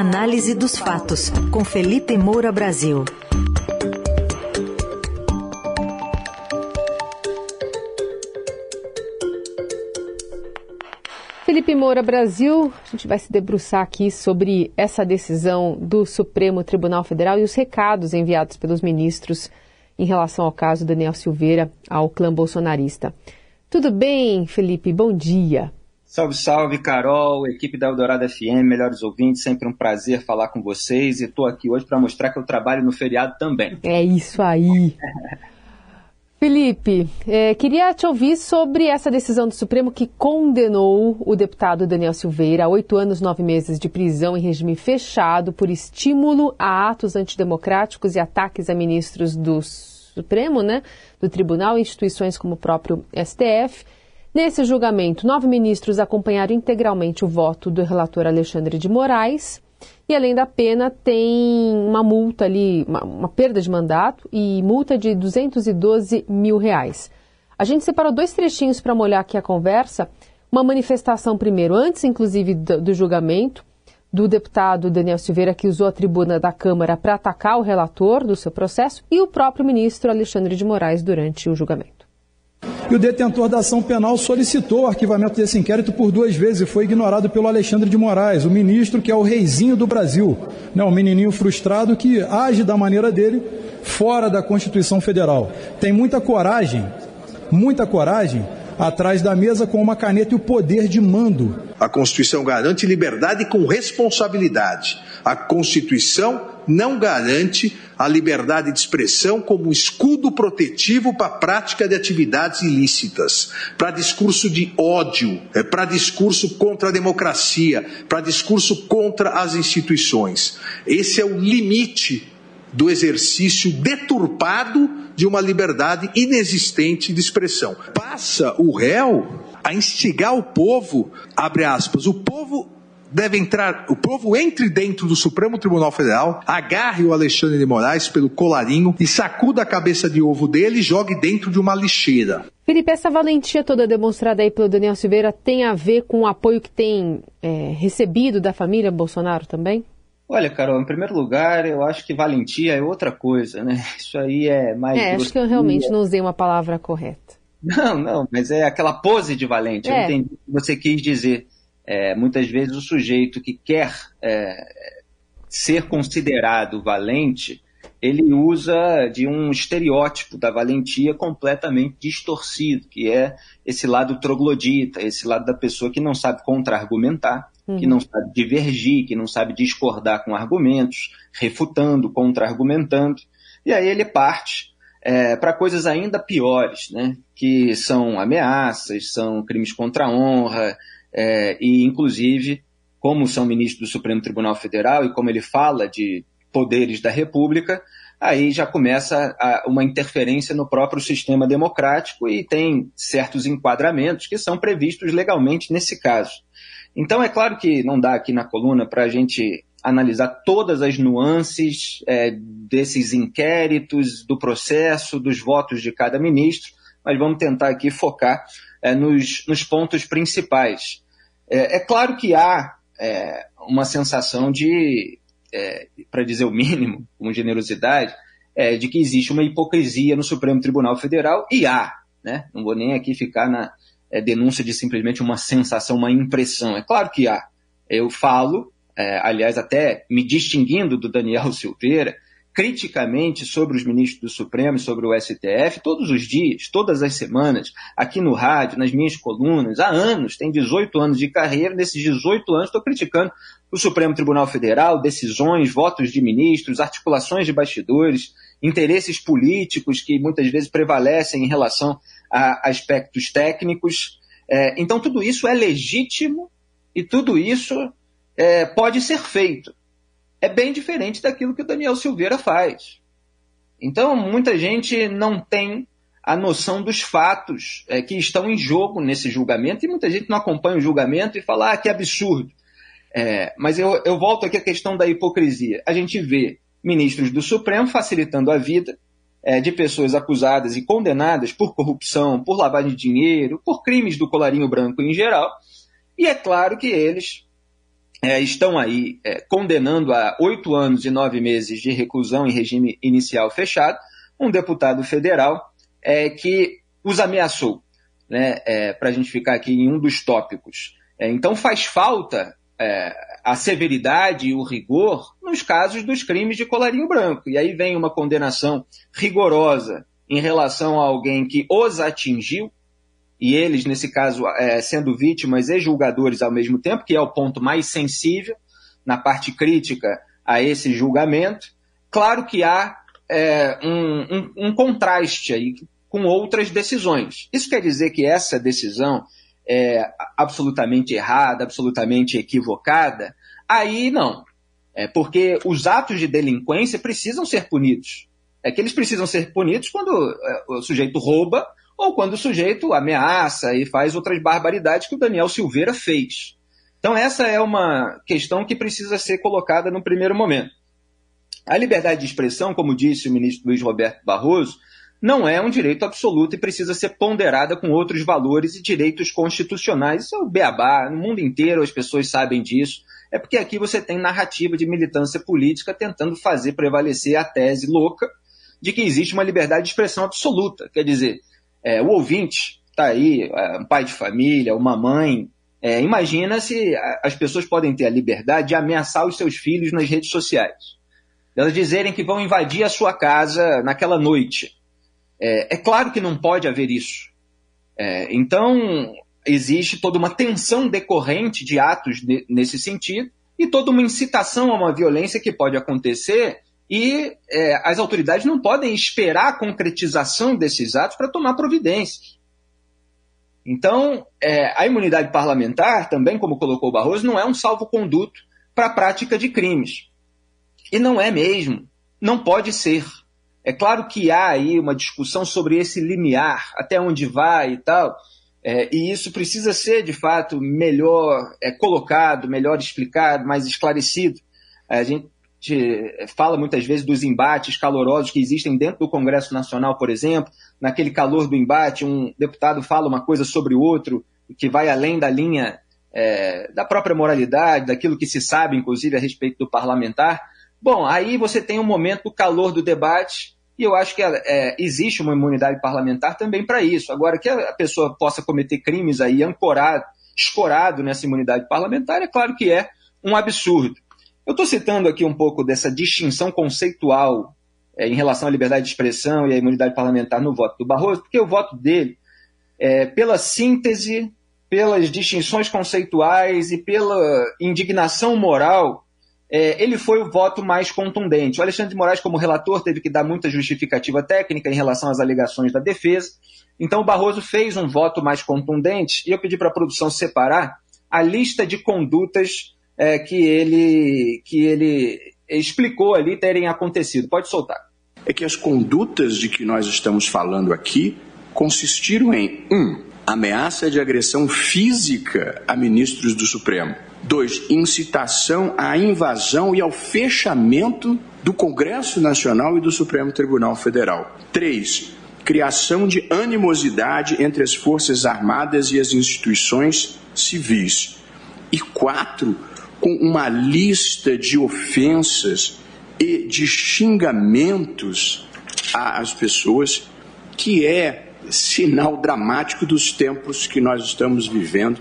Análise dos fatos, com Felipe Moura Brasil. Felipe Moura Brasil, a gente vai se debruçar aqui sobre essa decisão do Supremo Tribunal Federal e os recados enviados pelos ministros em relação ao caso Daniel Silveira ao clã bolsonarista. Tudo bem, Felipe? Bom dia. Salve, salve, Carol, equipe da Eldorado FM, melhores ouvintes, sempre um prazer falar com vocês e estou aqui hoje para mostrar que eu trabalho no feriado também. É isso aí. Felipe, é, queria te ouvir sobre essa decisão do Supremo que condenou o deputado Daniel Silveira a oito anos, nove meses de prisão em regime fechado por estímulo a atos antidemocráticos e ataques a ministros do Supremo, né, do Tribunal e instituições como o próprio STF. Nesse julgamento, nove ministros acompanharam integralmente o voto do relator Alexandre de Moraes. E além da pena, tem uma multa ali, uma, uma, perda de mandato e multa de 212 mil reais. A gente separou dois trechinhos para molhar aqui a conversa. Uma manifestação primeiro, antes inclusive do, do julgamento, do deputado Daniel Silveira, que usou a tribuna da Câmara para atacar o relator do seu processo, e o próprio ministro Alexandre de Moraes durante o julgamento. E o detentor da ação penal solicitou o arquivamento desse inquérito por duas vezes e foi ignorado pelo Alexandre de Moraes, o ministro que é o reizinho do Brasil, né, um menininho frustrado que age da maneira dele fora da Constituição Federal. Tem muita coragem, muita coragem atrás da mesa com uma caneta e o poder de mando. A Constituição garante liberdade com responsabilidade. A Constituição não garante a liberdade de expressão como escudo protetivo para a prática de atividades ilícitas, para discurso de ódio, é, para discurso contra a democracia, para discurso contra as instituições. Esse é o limite do exercício deturpado de uma liberdade inexistente de expressão. Passa o réu a instigar o povo, abre aspas, o povo deve entrar, o povo entre dentro do Supremo Tribunal Federal, agarre o Alexandre de Moraes pelo colarinho e sacuda a cabeça de ovo dele e jogue dentro de uma lixeira. Felipe, essa valentia toda demonstrada aí pelo Daniel Silveira tem a ver com o apoio que tem é, recebido da família Bolsonaro também? Olha, Carol, em primeiro lugar, eu acho que valentia é outra coisa, né? Isso aí é mais. É, acho que eu realmente não usei uma palavra correta. Não, não, mas é aquela pose de valente. É. Eu entendi o que você quis dizer. É, muitas vezes o sujeito que quer é, ser considerado valente, ele usa de um estereótipo da valentia completamente distorcido, que é esse lado troglodita, esse lado da pessoa que não sabe contra-argumentar, uhum. que não sabe divergir, que não sabe discordar com argumentos, refutando, contra-argumentando, e aí ele parte é, para coisas ainda piores, né? que são ameaças, são crimes contra a honra, é, e inclusive, como são ministros do Supremo Tribunal Federal e como ele fala de poderes da República, aí já começa a, uma interferência no próprio sistema democrático e tem certos enquadramentos que são previstos legalmente nesse caso. Então, é claro que não dá aqui na coluna para a gente analisar todas as nuances é, desses inquéritos, do processo, dos votos de cada ministro, mas vamos tentar aqui focar é, nos, nos, pontos principais. É, é, claro que há é, uma sensação de, é, para dizer o mínimo, com generosidade, é, de que existe uma hipocrisia no Supremo Tribunal Federal, e há. Né? Não vou nem aqui ficar na denúncia de simplesmente uma sensação, uma impressão. É claro que há. Eu falo, aliás, até me distinguindo do Daniel Silveira, criticamente sobre os ministros do Supremo e sobre o STF todos os dias, todas as semanas, aqui no rádio, nas minhas colunas, há anos, tem 18 anos de carreira, nesses 18 anos estou criticando o Supremo Tribunal Federal, decisões, votos de ministros, articulações de bastidores, interesses políticos que muitas vezes prevalecem em relação a aspectos técnicos. É, então, tudo isso é legítimo e tudo isso é, pode ser feito é bem diferente daquilo que o Daniel Silveira faz. Então, muita gente não tem a noção dos fatos é, que estão em jogo nesse julgamento e muita gente não acompanha o julgamento e fala, ah, que absurdo. É, mas eu, eu volto aqui à questão da hipocrisia. A gente vê ministros do Supremo facilitando a vida é, de pessoas acusadas e condenadas por corrupção, por lavagem de dinheiro, por crimes do colarinho branco em geral, e é claro que eles é, estão aí é, condenando a oito anos e nove meses de reclusão em regime inicial fechado um deputado federal é, que os ameaçou, né, é, para a gente ficar aqui em um dos tópicos. É, então faz falta é, a severidade e o rigor nos casos dos crimes de colarinho branco. E aí vem uma condenação rigorosa em relação a alguém que os atingiu, e eles, nesse caso, é, sendo vítimas e julgadores ao mesmo tempo, que é o ponto mais sensível na parte crítica a esse julgamento. Claro que há é, um, um, um contraste aí com outras decisões. Isso quer dizer que essa decisão é absolutamente errada, absolutamente equivocada? Aí não. É porque os atos de delinquência precisam ser punidos. É que eles precisam ser punidos quando é, o sujeito rouba ou quando o sujeito ameaça e faz outras barbaridades que o Daniel Silveira fez. Então, essa é uma questão que precisa ser colocada no primeiro momento. A liberdade de expressão, como disse o ministro Luiz Roberto Barroso, não é um direito absoluto e precisa ser ponderada com outros valores e direitos constitucionais. Isso é o beabá, no mundo inteiro as pessoas sabem disso. É porque aqui você tem narrativa de militância política tentando fazer prevalecer a tese louca de que existe uma liberdade de expressão absoluta. Quer dizer, é, o ouvinte está aí, é, um pai de família, uma mãe. É, imagina se as pessoas podem ter a liberdade de ameaçar os seus filhos nas redes sociais. Elas dizerem que vão invadir a sua casa naquela noite. É, é claro que não pode haver isso. É, então, existe toda uma tensão decorrente de atos nesse sentido e toda uma incitação a uma violência que pode acontecer e é, as autoridades não podem esperar a concretização desses atos para tomar providências. Então, é, a imunidade parlamentar, também como colocou o Barroso, não é um salvo-conduto para a prática de crimes. E não é mesmo. Não pode ser. É claro que há aí uma discussão sobre esse limiar, até onde vai e tal, é, e isso precisa ser, de fato, melhor é, colocado, melhor explicado, mais esclarecido. A gente fala muitas vezes dos embates calorosos que existem dentro do Congresso Nacional, por exemplo. Naquele calor do embate, um deputado fala uma coisa sobre o outro que vai além da linha é, da própria moralidade, daquilo que se sabe, inclusive, a respeito do parlamentar. Bom, aí você tem um momento do calor do debate e eu acho que é, existe uma imunidade parlamentar também para isso. Agora, que a pessoa possa cometer crimes aí ancorado, escorado nessa imunidade parlamentar, é claro que é um absurdo. Eu estou citando aqui um pouco dessa distinção conceitual é, em relação à liberdade de expressão e à imunidade parlamentar no voto do Barroso, porque o voto dele, é, pela síntese, pelas distinções conceituais e pela indignação moral, é, ele foi o voto mais contundente. O Alexandre de Moraes, como relator, teve que dar muita justificativa técnica em relação às alegações da defesa. Então, o Barroso fez um voto mais contundente e eu pedi para a produção separar a lista de condutas é, que, ele, que ele explicou ali terem acontecido. Pode soltar. É que as condutas de que nós estamos falando aqui consistiram em: um, ameaça de agressão física a ministros do Supremo. Dois, incitação à invasão e ao fechamento do Congresso Nacional e do Supremo Tribunal Federal. Três, criação de animosidade entre as Forças Armadas e as instituições civis. E quatro, com uma lista de ofensas e de xingamentos às pessoas, que é sinal dramático dos tempos que nós estamos vivendo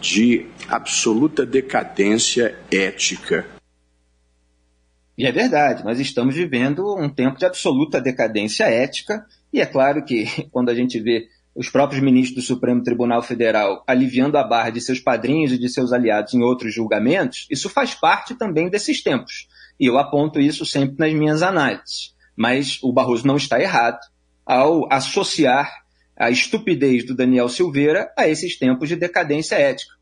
de absoluta decadência ética. E é verdade, nós estamos vivendo um tempo de absoluta decadência ética, e é claro que quando a gente vê os próprios ministros do Supremo Tribunal Federal aliviando a barra de seus padrinhos e de seus aliados em outros julgamentos, isso faz parte também desses tempos. E eu aponto isso sempre nas minhas análises. Mas o Barroso não está errado ao associar a estupidez do Daniel Silveira a esses tempos de decadência ética.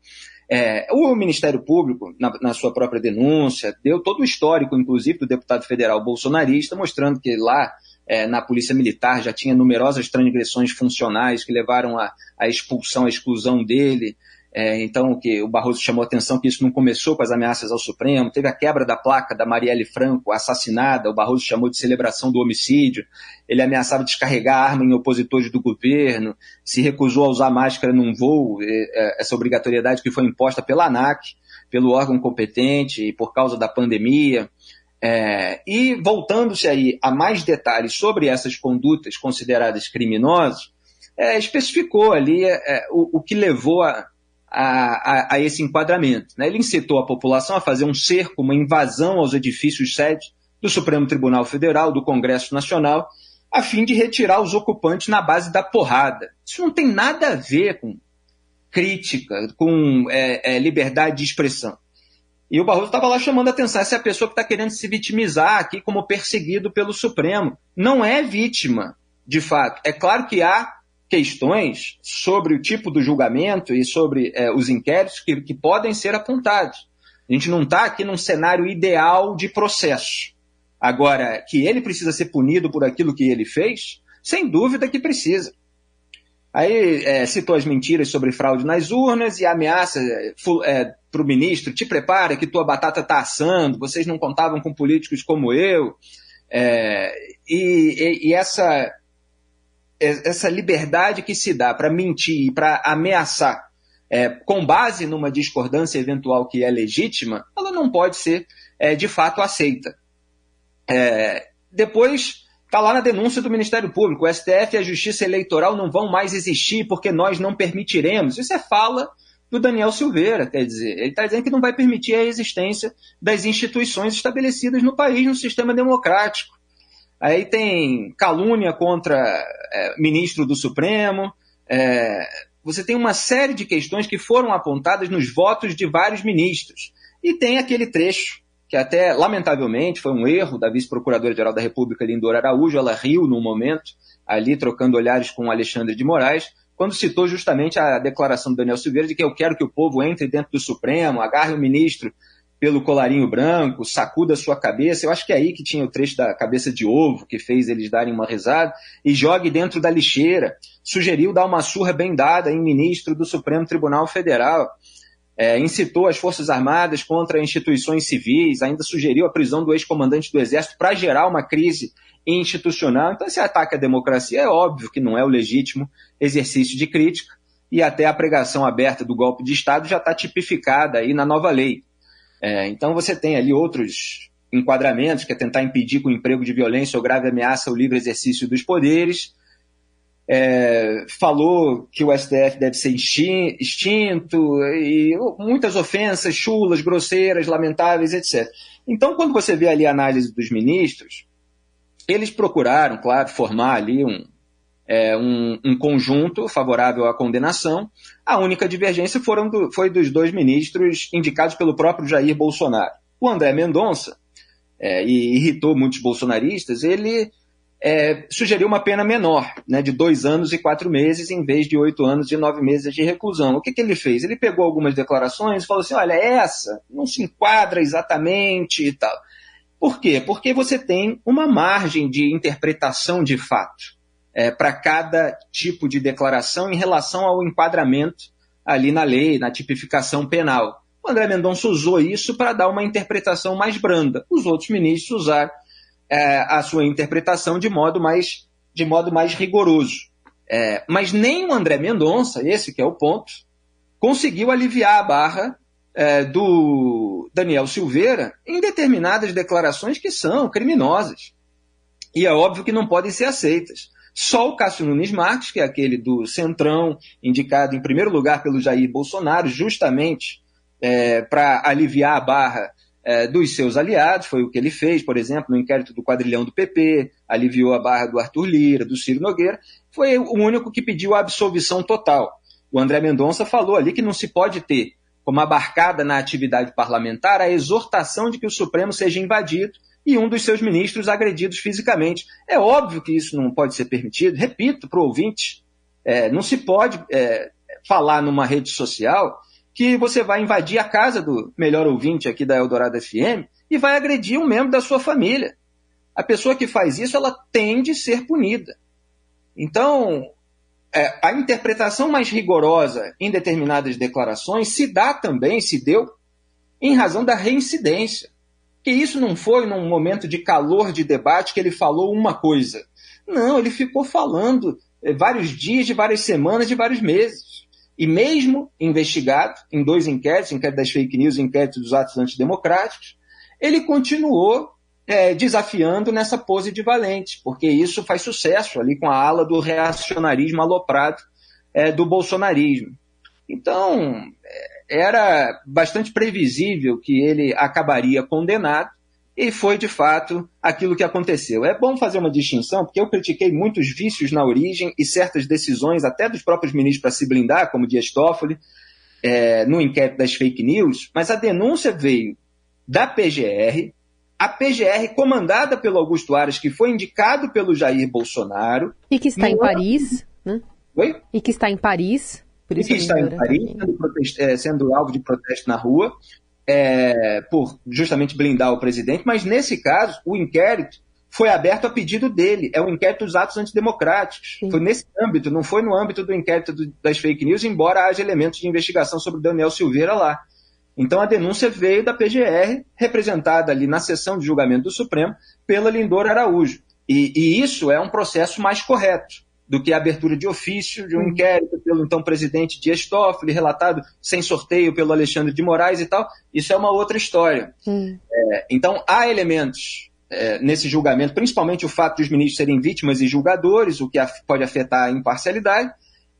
É, o Ministério Público, na, na, sua própria denúncia, deu todo o histórico, inclusive, do deputado federal bolsonarista, mostrando que lá é, na Polícia Militar já tinha numerosas transgressões funcionais que levaram à expulsão, à exclusão dele. É, então, que o Barroso chamou atenção que isso não começou com as ameaças ao Supremo, teve a quebra da placa da Marielle Franco, assassinada, o Barroso chamou de celebração do homicídio, ele ameaçava descarregar arma em opositores do governo, se recusou a usar máscara num voo, é, essa obrigatoriedade que foi imposta pela ANAC, pelo órgão competente e por causa da pandemia. É, e voltando-se aí a mais detalhes sobre essas condutas consideradas criminosas, é, especificou ali é, o, o, que levou a, a, a, esse enquadramento. Né? Ele incitou a população a fazer um cerco, uma invasão aos edifícios sede do Supremo Tribunal Federal, do Congresso Nacional, a fim de retirar os ocupantes na base da porrada. Isso não tem nada a ver com crítica, com é, é, liberdade de expressão. E o Barroso estava lá chamando a atenção. Essa é a pessoa que está querendo se vitimizar aqui como perseguido pelo Supremo. Não é vítima, de fato. É claro que há questões sobre o tipo do julgamento e sobre é, os inquéritos que, que podem ser apontados. A gente não está aqui num cenário ideal de processo. Agora, que ele precisa ser punido por aquilo que ele fez, sem dúvida que precisa. Aí é, citou as mentiras sobre fraude nas urnas e ameaça é, é para o ministro: te prepara que tua batata está assando, vocês não contavam com políticos como eu. É, e, e, e, essa essa liberdade que se dá para mentir e para ameaçar é, com base numa discordância eventual que é legítima, ela não pode ser é, de fato aceita. É, depois está lá na denúncia do Ministério Público: o STF e a Justiça Eleitoral não vão mais existir porque nós não permitiremos. Isso é fala do Daniel Silveira, quer dizer, ele está dizendo que não vai permitir a existência das instituições estabelecidas no país, no sistema democrático. Aí tem calúnia contra é, ministro do Supremo. É, você tem uma série de questões que foram apontadas nos votos de vários ministros. E tem aquele trecho que até, lamentavelmente, foi um erro da vice-procuradora-geral da República, Lindora Araújo, ela riu no momento, ali trocando olhares com Alexandre de Moraes, quando citou justamente a declaração do Daniel Silveira de que eu quero que o povo entre dentro do Supremo, agarre o ministro pelo colarinho branco, sacuda a sua cabeça. Eu acho que é aí que tinha o trecho da cabeça de ovo que fez eles darem uma risada e jogue dentro da lixeira. Sugeriu dar uma surra bem dada em ministro do Supremo Tribunal Federal. É, incitou as Forças Armadas contra instituições civis, ainda sugeriu a prisão do ex-comandante do Exército para gerar uma crise institucional. Então, esse ataque à democracia é óbvio que não é o legítimo exercício de crítica, e até a pregação aberta do golpe de Estado já está tipificada aí na nova lei. É, então você tem ali outros enquadramentos, que é tentar impedir com o emprego de violência ou grave ameaça o livre exercício dos poderes. É, falou que o STF deve ser extinto, e muitas ofensas chulas, grosseiras, lamentáveis, etc. Então, quando você vê ali a análise dos ministros, eles procuraram, claro, formar ali um, é, um, um, conjunto favorável à condenação. A única divergência foram do, foi dos dois ministros indicados pelo próprio Jair Bolsonaro. O André Mendonça, é, e irritou muitos bolsonaristas, ele é, sugeriu uma pena menor, né, de dois anos e quatro meses, em vez de oito anos e nove meses de reclusão. O que, que ele fez? Ele pegou algumas declarações e falou assim: olha, essa não se enquadra exatamente e tal. Por quê? Porque você tem uma margem de interpretação de fato é, para cada tipo de declaração em relação ao enquadramento ali na lei, na tipificação penal. O André Mendonça usou isso para dar uma interpretação mais branda. Os outros ministros usaram é, a sua interpretação de modo mais, de modo mais rigoroso. É, mas nem o André Mendonça, esse que é o ponto, conseguiu aliviar a barra é, do Daniel Silveira em determinadas declarações que são criminosas. E é óbvio que não podem ser aceitas. Só o Cássio Nunes Marques, que é aquele do Centrão, indicado em primeiro lugar pelo Jair Bolsonaro, justamente é, para aliviar a barra é, dos seus aliados, foi o que ele fez, por exemplo, no inquérito do quadrilhão do PP, aliviou a barra do Arthur Lira, do Ciro Nogueira, foi o único que pediu a absolvição total. O André Mendonça falou ali que não se pode ter como abarcada na atividade parlamentar a exortação de que o Supremo seja invadido e um dos seus ministros agredidos fisicamente. É óbvio que isso não pode ser permitido. Repito para o ouvinte, é, não se pode é, falar numa rede social que você vai invadir a casa do melhor ouvinte aqui da Eldorado FM e vai agredir um membro da sua família. A pessoa que faz isso, ela tem de ser punida. Então, é, a interpretação mais rigorosa em determinadas declarações se dá também, se deu, em razão da reincidência. Que isso não foi num momento de calor de debate que ele falou uma coisa. Não, ele ficou falando é, vários dias, de várias semanas, de vários meses. E mesmo investigado em dois inquéritos, inquérito das fake news e inquérito dos atos antidemocráticos, ele continuou é, desafiando nessa pose de valente, porque isso faz sucesso ali com a ala do reacionarismo aloprado é, do bolsonarismo. Então, é, era bastante previsível que ele acabaria condenado, e foi de fato aquilo que aconteceu. É bom fazer uma distinção, porque eu critiquei muitos vícios na origem e certas decisões, até dos próprios ministros, para se blindar, como Dias Toffoli, é, no inquérito das fake news, mas a denúncia veio da PGR, a PGR comandada pelo Augusto Aras, que foi indicado pelo Jair Bolsonaro. E que está em Paris, né? Oi? E que está em Paris. Por isso e que está em Paris, sendo, é, sendo, alvo de protesto na rua, é, por justamente blindar o presidente, mas nesse caso, o inquérito foi aberto a pedido dele. É o um inquérito dos atos antidemocráticos. Sim. Foi nesse âmbito, não foi no âmbito do inquérito do, das fake news, embora haja elementos de investigação sobre Daniel Silveira lá. Então a denúncia veio da PGR, representada ali na sessão de julgamento do Supremo pela Lindor Araújo. E, e isso é um processo mais correto do que a abertura de ofício de um inquérito pelo então presidente Dias Toffoli, relatado sem sorteio pelo Alexandre de Moraes e tal. Isso é uma outra história. É, então há elementos é, nesse julgamento, principalmente o fato de os ministros serem vítimas e julgadores, o que pode afetar a imparcialidade,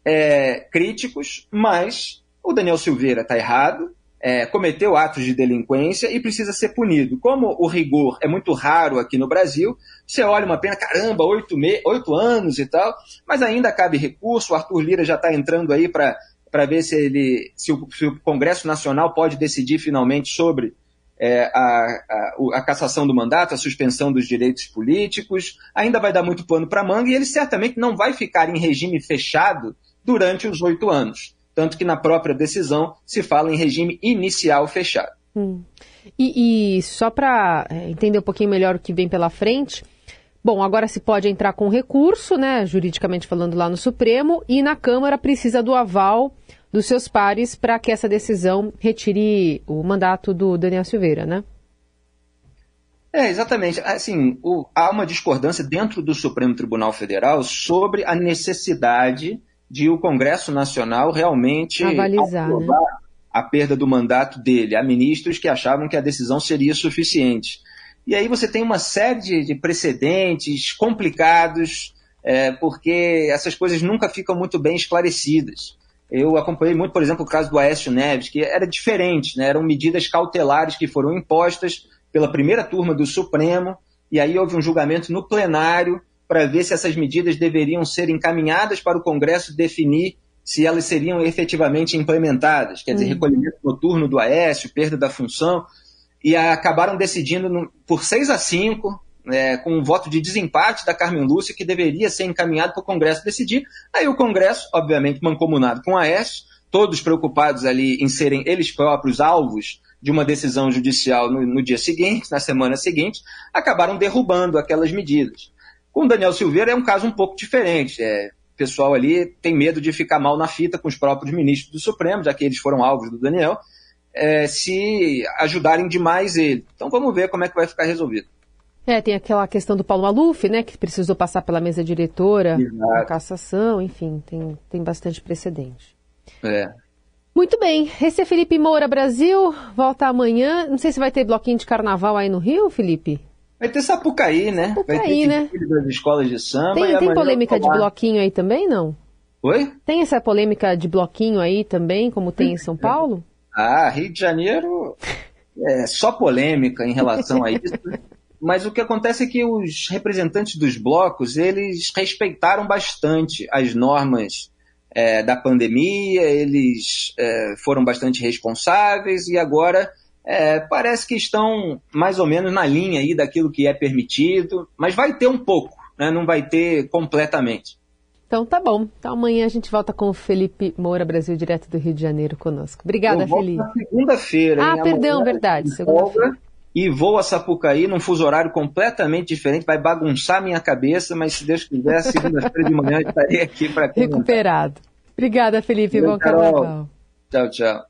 é, críticos, mas o Daniel Silveira está errado, é, cometeu atos de delinquência e precisa ser punido. Como o rigor é muito raro aqui no Brasil, você olha uma pena, caramba, oito, me... oito anos e tal, mas ainda cabe recurso. O Arthur Lira já está entrando aí para ver se, ele, se o, se, o, Congresso Nacional pode decidir finalmente sobre é, a, a, a, cassação do mandato, a suspensão dos direitos políticos. Ainda vai dar muito pano para manga e ele certamente não vai ficar em regime fechado durante os oito anos tanto que na própria decisão se fala em regime inicial fechado. Hum. E, e, só para é, entender um pouquinho melhor o que vem pela frente, bom, agora se pode entrar com recurso, né, juridicamente falando lá no Supremo, e na Câmara precisa do aval dos seus pares para que essa decisão retire o mandato do Daniel Silveira, né? É, exatamente. Assim, o, há uma discordância dentro do Supremo Tribunal Federal sobre a necessidade de o Congresso Nacional realmente Avalizar, né? a perda do mandato dele. Há ministros que achavam que a decisão seria suficiente. E aí você tem uma série de, de precedentes complicados, é, porque essas coisas nunca ficam muito bem esclarecidas. Eu acompanhei muito, por exemplo, o caso do Aécio Neves, que era diferente, né? eram medidas cautelares que foram impostas pela primeira turma do Supremo, e aí houve um julgamento no plenário para ver se essas medidas deveriam ser encaminhadas para o Congresso definir se elas seriam efetivamente implementadas, quer dizer, uhum. recolhimento noturno do Aécio, perda da função, e acabaram decidindo no, por 6 a 5, é, com um voto de desempate da Carmen Lúcia, que deveria ser encaminhado para o Congresso decidir. Aí o Congresso, obviamente, mancomunado com o Aécio, todos preocupados ali em serem eles próprios alvos de uma decisão judicial no, no dia seguinte, na semana seguinte, acabaram derrubando aquelas medidas. Com o Daniel Silveira é um caso um pouco diferente. É, o pessoal ali tem medo de ficar mal na fita com os próprios ministros do Supremo, já que eles foram alvos do Daniel, é, se ajudarem demais ele. Então vamos ver como é que vai ficar resolvido. É, tem aquela questão do Paulo Maluf, né, que precisou passar pela mesa diretora, a cassação, enfim, tem, tem bastante precedente. É. Muito bem, esse é Felipe Moura Brasil, volta amanhã. Não sei se vai ter bloquinho de carnaval aí no Rio, Felipe? Vai ter Sapucaí, né? Sapucaí, vai ter né? das escolas de samba. Tem, tem polêmica de bloquinho aí também, não? Oi? Tem essa polêmica de bloquinho aí também, como tem em São Paulo? Ah, Rio de Janeiro é só polêmica em relação a isso. Mas o que acontece é que os representantes dos blocos, eles respeitaram bastante as normas é, da pandemia, eles é, foram bastante responsáveis e agora é, parece que estão mais ou menos na linha aí daquilo que é permitido, mas vai ter um pouco, né? não vai ter completamente. Então tá bom. Então amanhã a gente volta com o Felipe Moura, Brasil, direto do Rio de Janeiro, conosco. Obrigada, Eu Felipe. Segunda-feira. Ah, perdão, verdade. Segunda-feira. e vou a Sapucaí num fuso horário completamente diferente, vai bagunçar minha cabeça, mas se Deus quiser, segunda-feira de manhã estarei aqui para Recuperado. Obrigada, Felipe. Bom carnaval. Tchau, tchau.